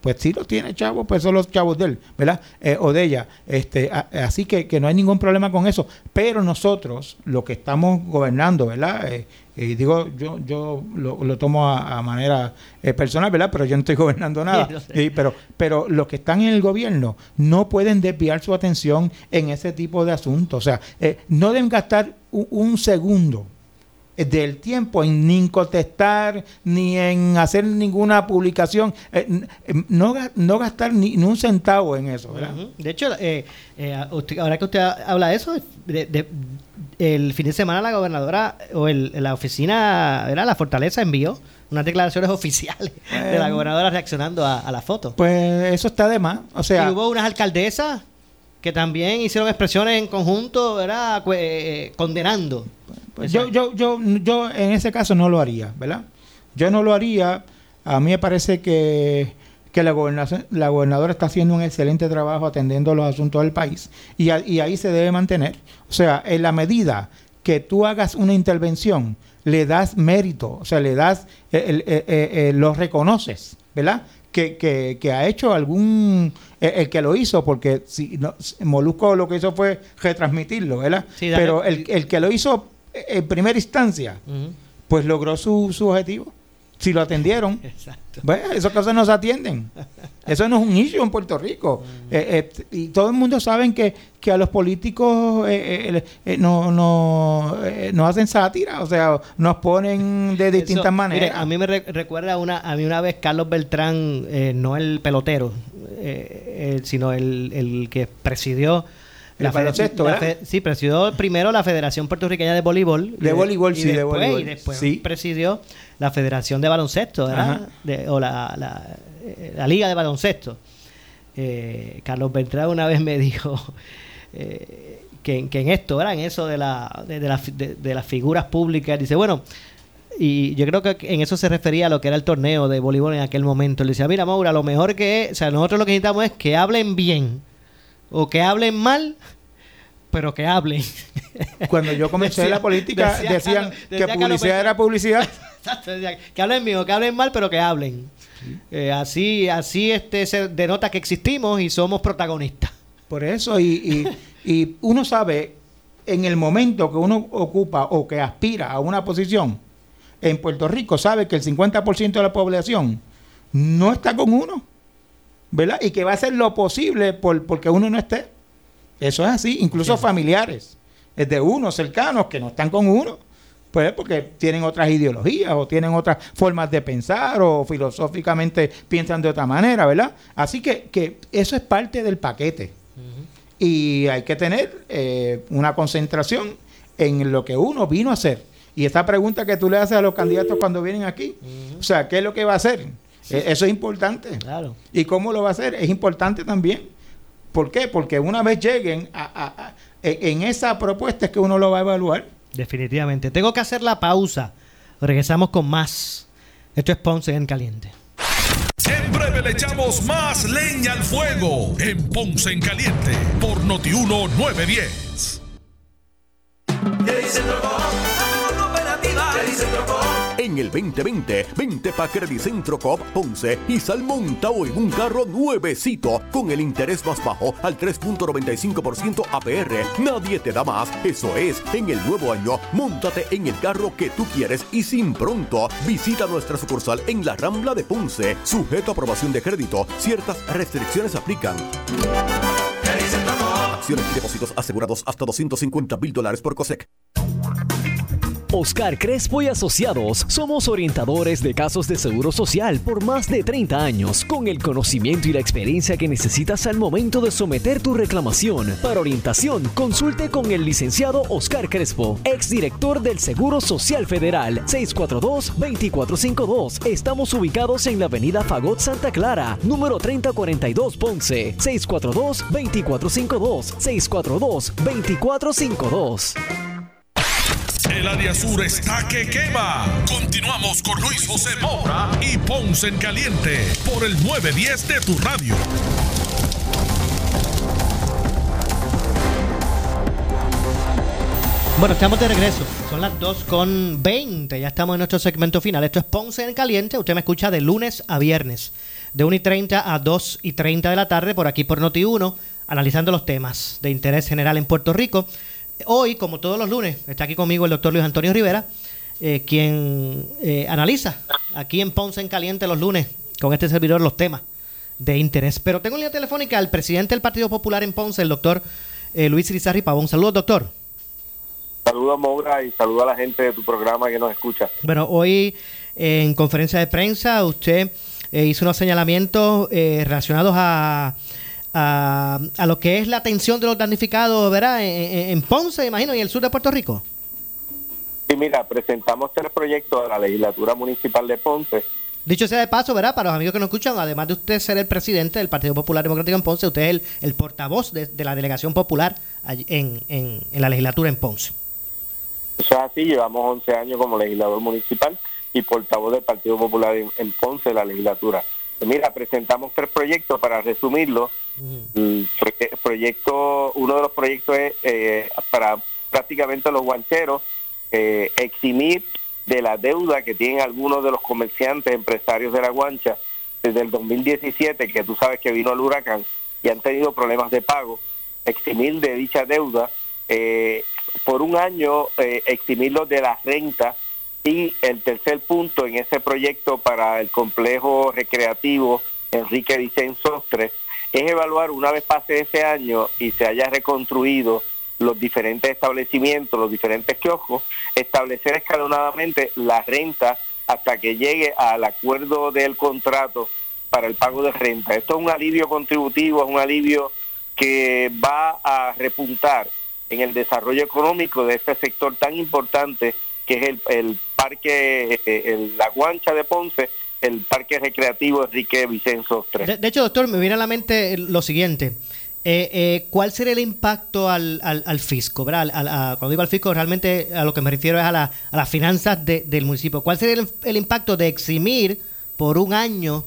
pues sí lo tiene chavos, pues son los chavos de él, ¿verdad? Eh, o de ella. Este, así que, que, no hay ningún problema con eso. Pero nosotros, los que estamos gobernando, ¿verdad? Eh, y digo, yo, yo lo, tomo a, manera eh, personal, ¿verdad? Pero yo no estoy gobernando nada. pero, pero los que están en el gobierno no pueden desviar su atención en ese tipo de asuntos. O sea, eh, no deben gastar un, segundo del tiempo en ni contestar ni en hacer ninguna publicación, eh, n- no, no gastar ni, ni un centavo en eso. De hecho, eh, eh, usted- ahora que usted habla de eso, de- de- el fin de semana la gobernadora o el, la oficina, era la fortaleza envió unas declaraciones oficiales de la gobernadora reaccionando a, a la foto. Pues eso está de más, o sea, y hubo unas alcaldesas que también hicieron expresiones en conjunto, ¿verdad? Cu- eh, condenando. Pues yo, yo, yo, yo en ese caso no lo haría, ¿verdad? Yo no lo haría. A mí me parece que, que la, gobernación, la gobernadora está haciendo un excelente trabajo atendiendo los asuntos del país y, ahí se debe mantener. O sea, en la medida que tú hagas una intervención, le das mérito, o sea, le das, eh, eh, eh, eh, lo reconoces, ¿verdad? Que, que, que ha hecho algún, el que lo hizo, porque si no, Molusco lo que hizo fue retransmitirlo, ¿verdad? Sí. Pero el, el que lo hizo en primera instancia, pues logró su, su objetivo. Si lo atendieron, Exacto. bueno, esas cosas no se atienden. Eso no es un issue en Puerto Rico. Mm. Eh, eh, y todo el mundo sabe que, que a los políticos eh, eh, no, no, eh, nos hacen sátira, o sea, nos ponen de distintas Eso, maneras. mire, a mí me re- recuerda una, a mí una vez Carlos Beltrán, eh, no el pelotero, sino el, el que presidió baloncesto, la fe- sí, presidió primero la Federación Puertorriqueña de Voleibol. De voleibol, sí, de voleibol, Y después sí. presidió la Federación de Baloncesto, ¿verdad? De- o la, la, eh, la Liga de Baloncesto. Eh, Carlos Beltrán una vez me dijo eh, que, que en esto, ¿verdad? En eso de, la, de, de la de- las figuras públicas, dice, bueno, y yo creo que en eso se refería a lo que era el torneo de voleibol en aquel momento. Le decía, mira, Maura, lo mejor que es, o sea, nosotros lo que necesitamos es que hablen bien o que hablen mal, pero que hablen. Cuando yo comencé Decía- la política, decía decían que Carlos publicidad era publicidad. Exacto, que hablen bien o que hablen mal, pero que hablen. Eh, así así este se denota que existimos y somos protagonistas. Por eso, y, y, y uno sabe, en el momento que uno ocupa o que aspira a una posición, en Puerto Rico sabe que el 50% de la población no está con uno, ¿verdad? Y que va a hacer lo posible por porque uno no esté. Eso es así, incluso familiares, es de uno, cercanos, que no están con uno. Pues porque tienen otras ideologías o tienen otras formas de pensar o filosóficamente piensan de otra manera, ¿verdad? Así que, que eso es parte del paquete. Y hay que tener eh, una concentración en lo que uno vino a hacer. Y esta pregunta que tú le haces a los candidatos cuando vienen aquí, o sea, ¿qué es lo que va a hacer? Eh, Eso es importante. Claro. ¿Y cómo lo va a hacer? Es importante también. ¿Por qué? Porque una vez lleguen a, a- a- en en esa propuesta es que uno lo va a evaluar. Definitivamente. Tengo que hacer la pausa. Regresamos con más. Esto es Ponce en Caliente. En breve le echamos más leña al fuego en Ponce en Caliente por Notiuno 910. En el 2020, vente pa' Credicentro Coop Ponce y sal montado en un carro nuevecito con el interés más bajo al 3.95% APR. Nadie te da más. Eso es, en el nuevo año, montate en el carro que tú quieres y sin pronto. Visita nuestra sucursal en la Rambla de Ponce. Sujeto a aprobación de crédito, ciertas restricciones aplican. Acciones y depósitos asegurados hasta 250 mil dólares por COSEC. Oscar Crespo y Asociados somos orientadores de casos de seguro social por más de 30 años, con el conocimiento y la experiencia que necesitas al momento de someter tu reclamación. Para orientación, consulte con el licenciado Oscar Crespo, exdirector del Seguro Social Federal, 642-2452. Estamos ubicados en la avenida Fagot Santa Clara, número 3042 Ponce, 642-2452, 642-2452. El área sur está que quema. Continuamos con Luis José Moura y Ponce en Caliente por el 910 de tu radio. Bueno, estamos de regreso. Son las 2 con 20. Ya estamos en nuestro segmento final. Esto es Ponce en Caliente. Usted me escucha de lunes a viernes, de 1 y 30 a 2 y 30 de la tarde, por aquí por Noti1, analizando los temas de interés general en Puerto Rico. Hoy, como todos los lunes, está aquí conmigo el doctor Luis Antonio Rivera, eh, quien eh, analiza aquí en Ponce en Caliente los lunes con este servidor los temas de interés. Pero tengo en línea telefónica al presidente del Partido Popular en Ponce, el doctor eh, Luis Rizarri Pavón. Saludos, doctor. Saludos, Moura, y saludos a la gente de tu programa que nos escucha. Bueno, hoy en conferencia de prensa usted hizo unos señalamientos relacionados a, a, a, lo que es la atención de los damnificados, ¿verdad? En, en, Ponce, imagino, y el sur de Puerto Rico. Sí, mira, presentamos tres proyectos a la legislatura municipal de Ponce. Dicho sea de paso, ¿verdad? Para los amigos que nos escuchan, además de usted ser el presidente del Partido Popular Democrático en Ponce, usted es el, el portavoz de, de, la delegación popular en, en, en la legislatura en Ponce. Eso es así, llevamos 11 años como legislador municipal y portavoz del Partido Popular en, en Ponce, la legislatura. Pues mira, presentamos tres proyectos para resumirlo. El proyecto, uno de los proyectos es eh, para prácticamente los guancheros eh, eximir de la deuda que tienen algunos de los comerciantes, empresarios de la guancha desde el 2017, que tú sabes que vino el huracán y han tenido problemas de pago, eximir de dicha deuda, eh, por un año eh, eximirlos de la renta y el tercer punto en ese proyecto para el complejo recreativo Enrique Vicen Sostre es evaluar una vez pase ese año y se haya reconstruido los diferentes establecimientos, los diferentes kioscos, establecer escalonadamente la renta hasta que llegue al acuerdo del contrato para el pago de renta. Esto es un alivio contributivo, es un alivio que va a repuntar en el desarrollo económico de este sector tan importante que es el, el parque, el, la guancha de Ponce, el parque recreativo Enrique Vicenzo 3. De, de, hecho, doctor, me viene a la mente lo siguiente. Eh, eh, ¿Cuál sería el impacto al, al, al fisco? ¿verdad? Al, a, cuando digo al fisco, realmente a lo que me refiero es a, la, a las finanzas de, del municipio. ¿Cuál sería el, el, impacto de eximir por un año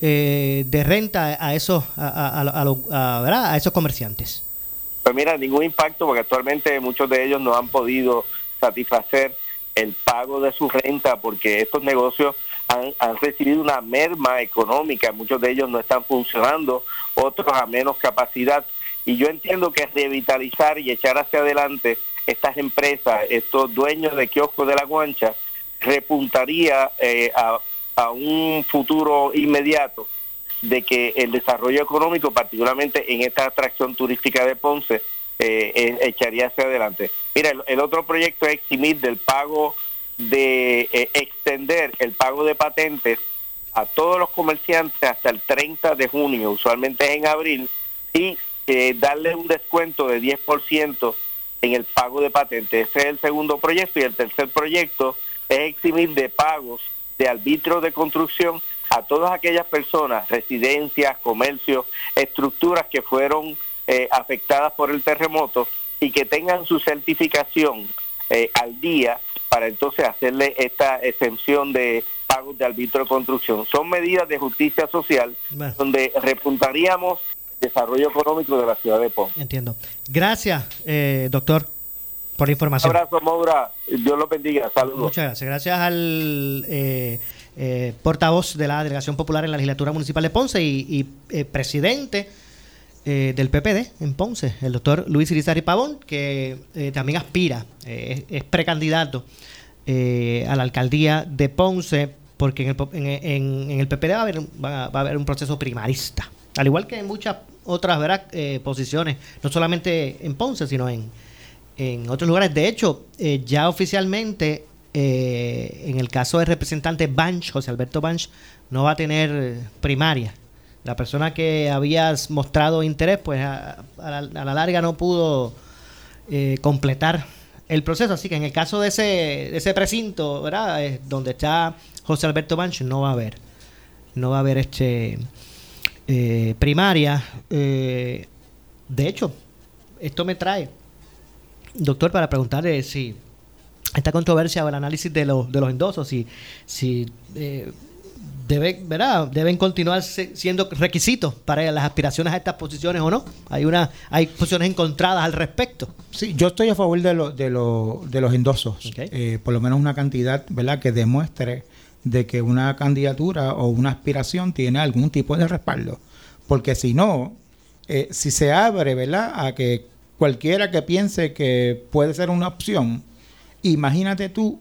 eh, de renta a esos, a, a, a esos comerciantes? Pues mira, ningún impacto porque actualmente muchos de ellos no han podido satisfacer el pago de su renta porque estos negocios han, recibido una merma económica, muchos de ellos no están funcionando, otros a menos capacidad. Y yo entiendo que revitalizar y echar hacia adelante estas empresas, estos dueños de kioscos de la guancha, repuntaría eh, a, a un futuro inmediato de que el desarrollo económico, particularmente en esta atracción turística de Ponce, eh, echaría hacia adelante. Mira, el, otro proyecto es eximir del pago de eh, extender el pago de patentes a todos los comerciantes hasta el 30 de junio, usualmente es en abril, y eh, darle un descuento de 10% en el pago de patentes. Ese es el segundo proyecto y el tercer proyecto es eximir de pagos de arbitrio de construcción a todas aquellas personas, residencias, comercios, estructuras que fueron eh, afectadas por el terremoto y que tengan su certificación eh, al día para entonces hacerle esta exención de pagos de arbitrio de construcción. Son medidas de justicia social bueno. donde repuntaríamos el desarrollo económico de la ciudad de Ponce. Entiendo. Gracias, eh, doctor, por la información. Un abrazo, Maura. Dios lo bendiga. Saludos. Muchas gracias. Gracias al eh, eh, portavoz de la Delegación Popular en la Legislatura Municipal de Ponce y, y eh, presidente eh, del PPD en Ponce, el doctor Luis Irizarry Pavón, que eh, también aspira, eh, es, precandidato a la alcaldía de Ponce, porque en el, en, el PPD va a, haber, va, va, a haber un proceso primarista, al igual que en muchas otras ¿verdad? posiciones, no solamente en Ponce, sino en, en otros lugares. De hecho, ya oficialmente, en el caso del representante Banch, José Alberto Banch, no va a tener primaria la persona que habías mostrado interés, pues a, a, la, larga no pudo eh, completar el proceso. Así que en el caso de ese, de ese precinto, ¿verdad? Es donde está José Alberto Bancho, no va a haber. No va a haber este eh, primaria. Eh, de hecho, esto me trae, doctor, para preguntarle si esta controversia o el análisis de los, de los endosos, si, si debe, ¿verdad? deben continuar siendo requisitos para las aspiraciones a estas posiciones o no. Hay una hay posiciones encontradas al respecto. Sí, yo estoy a favor de, lo, de, lo, de los endosos. Okay. Eh, por lo menos una cantidad ¿verdad? que demuestre de que una candidatura o una aspiración tiene algún tipo de respaldo. Porque si no, eh, si se abre ¿verdad? a que cualquiera que piense que puede ser una opción, imagínate tú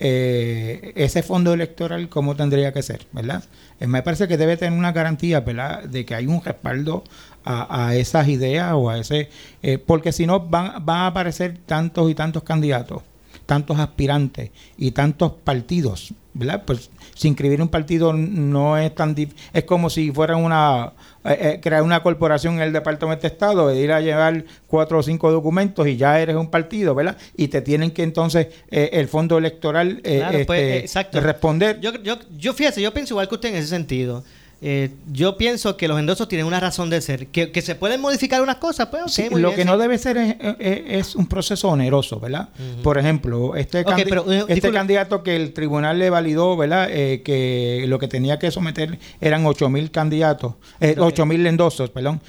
eh, ese fondo electoral cómo tendría que ser, ¿verdad? Eh, me parece que debe tener una garantía, ¿verdad? De que hay un respaldo a, esas ideas o a ese... Eh, porque si no van, a aparecer tantos y tantos candidatos, tantos aspirantes y tantos partidos, ¿verdad? Pues si inscribir un partido no es tan es como si fuera una eh, eh, crear una corporación en el Departamento de Estado, de ir a llevar cuatro o cinco documentos y ya eres un partido, ¿verdad? Y te tienen que entonces eh, el fondo electoral pues, este, responder. Yo, yo, yo fíjese, yo pienso igual que usted en ese sentido. Eh, yo pienso que los endosos tienen una razón de ser. Que, se pueden modificar unas cosas, pues Lo que no debe ser es, un proceso oneroso, ¿verdad? Por ejemplo, este, eh, este candidato que el tribunal le validó, ¿verdad? Eh, que lo que tenía que someter eran 8 mil candidatos, eh, 8 mil endosos, perdón.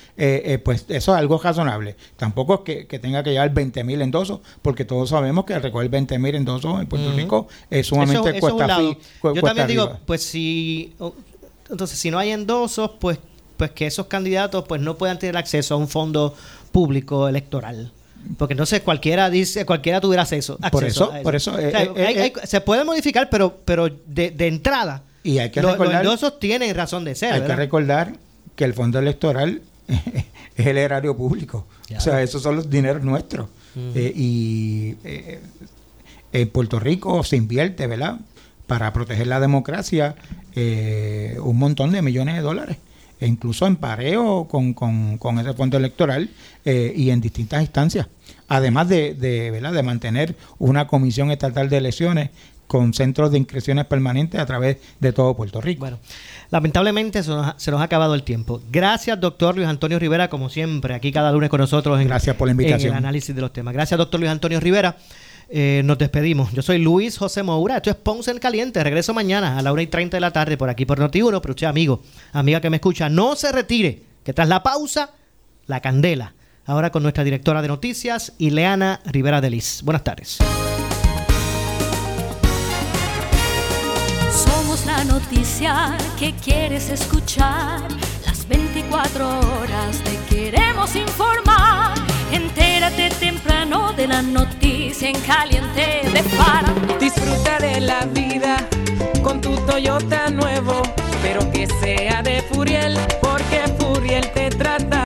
pues eso es algo razonable. Tampoco es que, tenga que llevar 20 mil endosos, porque todos sabemos que recoger 20 mil endosos en Puerto Rico es sumamente cuesta, Yo también digo, pues si entonces, si no hay endosos, pues, pues que esos candidatos pues no puedan tener acceso a un fondo público electoral. Porque entonces cualquiera dice, cualquiera tuviera acceso. por eso, por eso. Eh, eh, eh, se puede modificar, pero, pero de, entrada. Y hay que los, endosos tienen razón de ser. Hay que recordar que el fondo electoral es el erario público. O sea, esos son los dineros nuestros. y en Puerto Rico se invierte, ¿verdad? Para proteger la democracia eh, un montón de millones de dólares, e incluso en pareo con, con, ese fondo electoral eh, y en distintas instancias. Además de, de, de mantener una comisión estatal de elecciones con centros de inscripciones permanentes a través de todo Puerto Rico. Bueno, lamentablemente se nos, ha, acabado el tiempo. Gracias, doctor Luis Antonio Rivera, como siempre, aquí cada lunes con nosotros en, Gracias por la invitación. en el análisis de los temas. Gracias, doctor Luis Antonio Rivera. Eh, nos despedimos. Yo soy Luis José Moura. Esto es Ponce en Caliente. Regreso mañana a la 1 y 30 de la tarde por aquí por Noti1. Pero usted, amigo, amiga que me escucha, no se retire. Que tras la pausa, la candela. Ahora con nuestra directora de noticias, Ileana Rivera Delis. Buenas tardes. Somos la noticia que quieres escuchar. Las 24 horas te queremos informar. Entérate temprano de la noticia en caliente de Fara. Disfruta de la vida con tu Toyota nuevo, pero que sea de Furiel, porque Furiel te trae